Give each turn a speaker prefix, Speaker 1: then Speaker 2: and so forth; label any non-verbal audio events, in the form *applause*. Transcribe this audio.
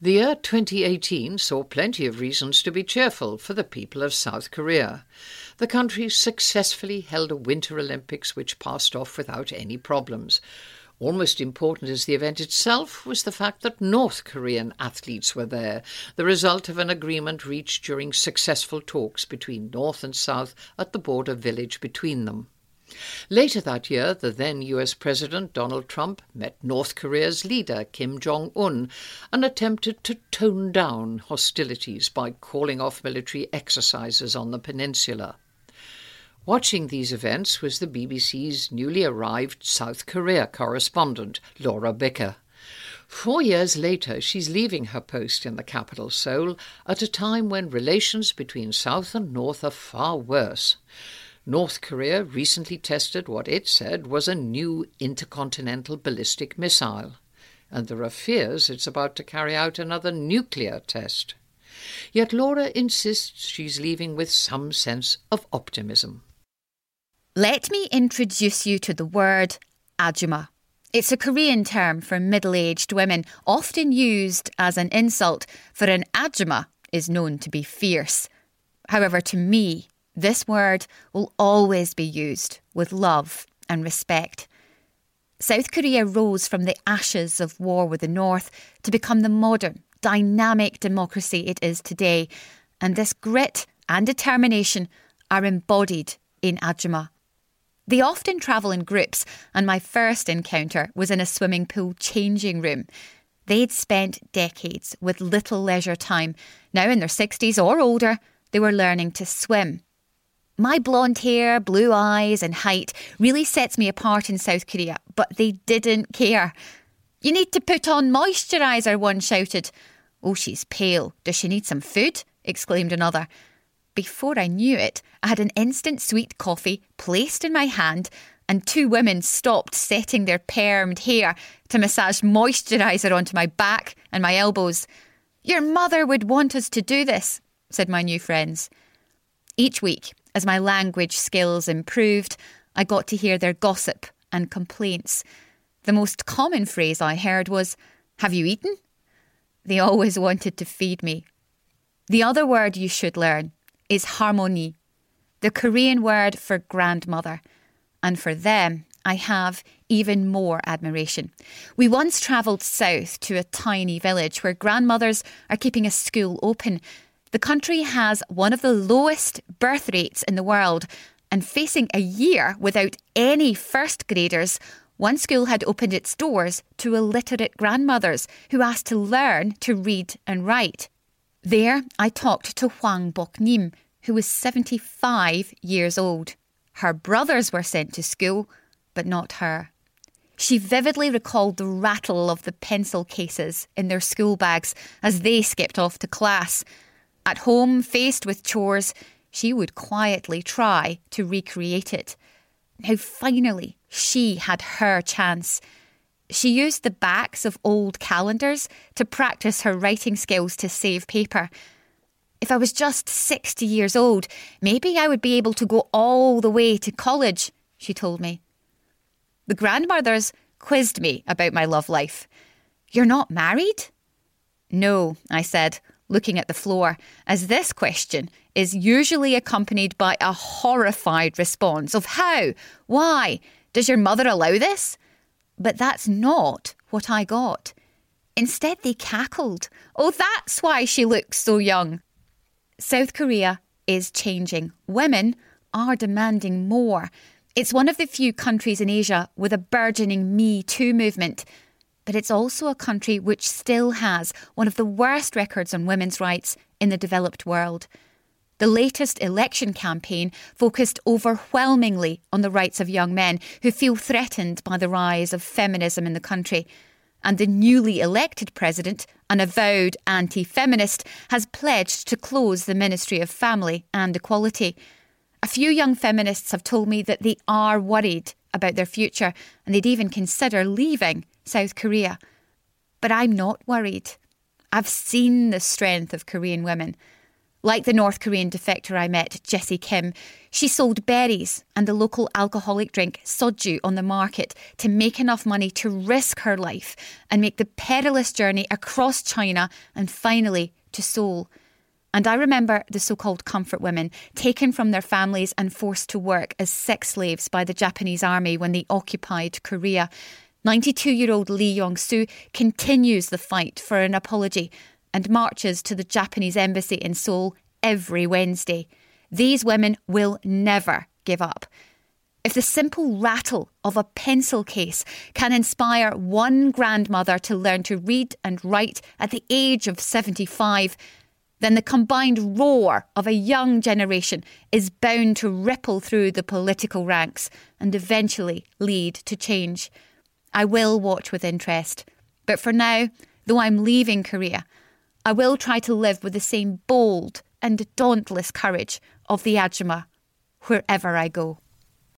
Speaker 1: The year 2018 saw plenty of reasons to be cheerful for the people of South Korea. The country successfully held a Winter Olympics which passed off without any problems. Almost important as the event itself was the fact that North Korean athletes were there, the result of an agreement reached during successful talks between North and South at the border village between them. Later that year, the then US President Donald Trump met North Korea's leader Kim Jong un and attempted to tone down hostilities by calling off military exercises on the peninsula. Watching these events was the BBC's newly arrived South Korea correspondent, Laura Bicker. Four years later, she's leaving her post in the capital, Seoul, at a time when relations between South and North are far worse. North Korea recently tested what it said was a new intercontinental ballistic missile, and there are fears it's about to carry out another nuclear test. Yet Laura insists she's leaving with some sense of optimism.
Speaker 2: Let me introduce you to the word ajumma. It's a Korean term for middle aged women, often used as an insult, for an ajumma is known to be fierce. However, to me, this word will always be used with love and respect. South Korea rose from the ashes of war with the North to become the modern, dynamic democracy it is today, and this grit and determination are embodied in Ajumma. They often travel in groups, and my first encounter was in a swimming pool changing room. They'd spent decades with little leisure time. Now, in their 60s or older, they were learning to swim. My blonde hair, blue eyes, and height really sets me apart in South Korea, but they didn't care. You need to put on moisturiser, one shouted. Oh, she's pale. Does she need some food? exclaimed another. Before I knew it, I had an instant sweet coffee placed in my hand, and two women stopped setting their permed hair to massage moisturiser onto my back and my elbows. Your mother would want us to do this, said my new friends. Each week, as my language skills improved, I got to hear their gossip and complaints. The most common phrase I heard was, Have you eaten? They always *laughs* wanted to feed me. The other word you should learn is halmoni, the Korean word for grandmother. And for them, I have even more admiration. We once travelled south to a tiny village where grandmothers are keeping a school open. The country has one of the lowest birth rates in the world, and facing a year without any first graders, one school had opened its doors to illiterate grandmothers who asked to learn to read and write. There, I talked to Hwang Bok Nim, who was 75 years old. Her brothers were sent to school, but not her. She vividly recalled the rattle of the pencil cases in their school bags as they skipped off to class. At home, faced with chores, she would quietly try to recreate it. Now, finally, she had her chance. She used the backs of old calendars to practice her writing skills to save paper. If I was just 60 years old, maybe I would be able to go all the way to college, she told me. The grandmothers quizzed me about my love life. You're not married? No, I said, looking at the floor, as this question is usually accompanied by a horrified response of how, why, does your mother allow this? But that's not what I got. Instead, they cackled. Oh, that's why she looks so young. South Korea is changing. Women are demanding more. It's one of the few countries in Asia with a burgeoning Me Too movement. But it's also a country which still has one of the worst records on women's rights in the developed world. The latest election campaign focused overwhelmingly on the rights of young men who feel threatened by the rise of feminism in the country. And the newly elected president, an avowed anti feminist, has pledged to close the Ministry of Family and Equality. A few young feminists have told me that they are worried about their future and they'd even consider leaving South Korea. But I'm not worried. I've seen the strength of Korean women Like the North Korean defector I met, Jessie Kim, she sold berries and the local alcoholic drink soju on the market to make enough money to risk her life and make the perilous journey across China and finally to Seoul. And I remember the so called comfort women taken from their families and forced to work as sex slaves by the Japanese army when they occupied Korea. 92 year old Lee Yong Soo continues the fight for an apology and marches to the Japanese embassy in Seoul every Wednesday. These women will never give up. If the simple rattle of a pencil case can inspire one grandmother to learn to read and write at the age of 75, then the combined roar of a young generation is bound to ripple through the political ranks and eventually lead to change. I will watch with interest. But for now, though I'm leaving Korea, I will try to live with the same bold and dauntless courage of the Ajumma wherever I go.